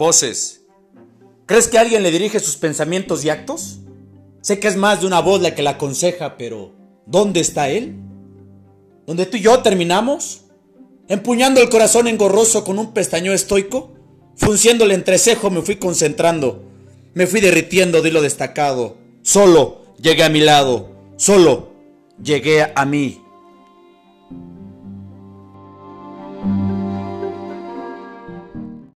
voces. ¿Crees que alguien le dirige sus pensamientos y actos? Sé que es más de una voz la que la aconseja, pero ¿dónde está él? ¿Dónde tú y yo terminamos? Empuñando el corazón engorroso con un pestañeo estoico, funciendo el entrecejo me fui concentrando, me fui derritiendo de lo destacado. Solo llegué a mi lado, solo llegué a mí.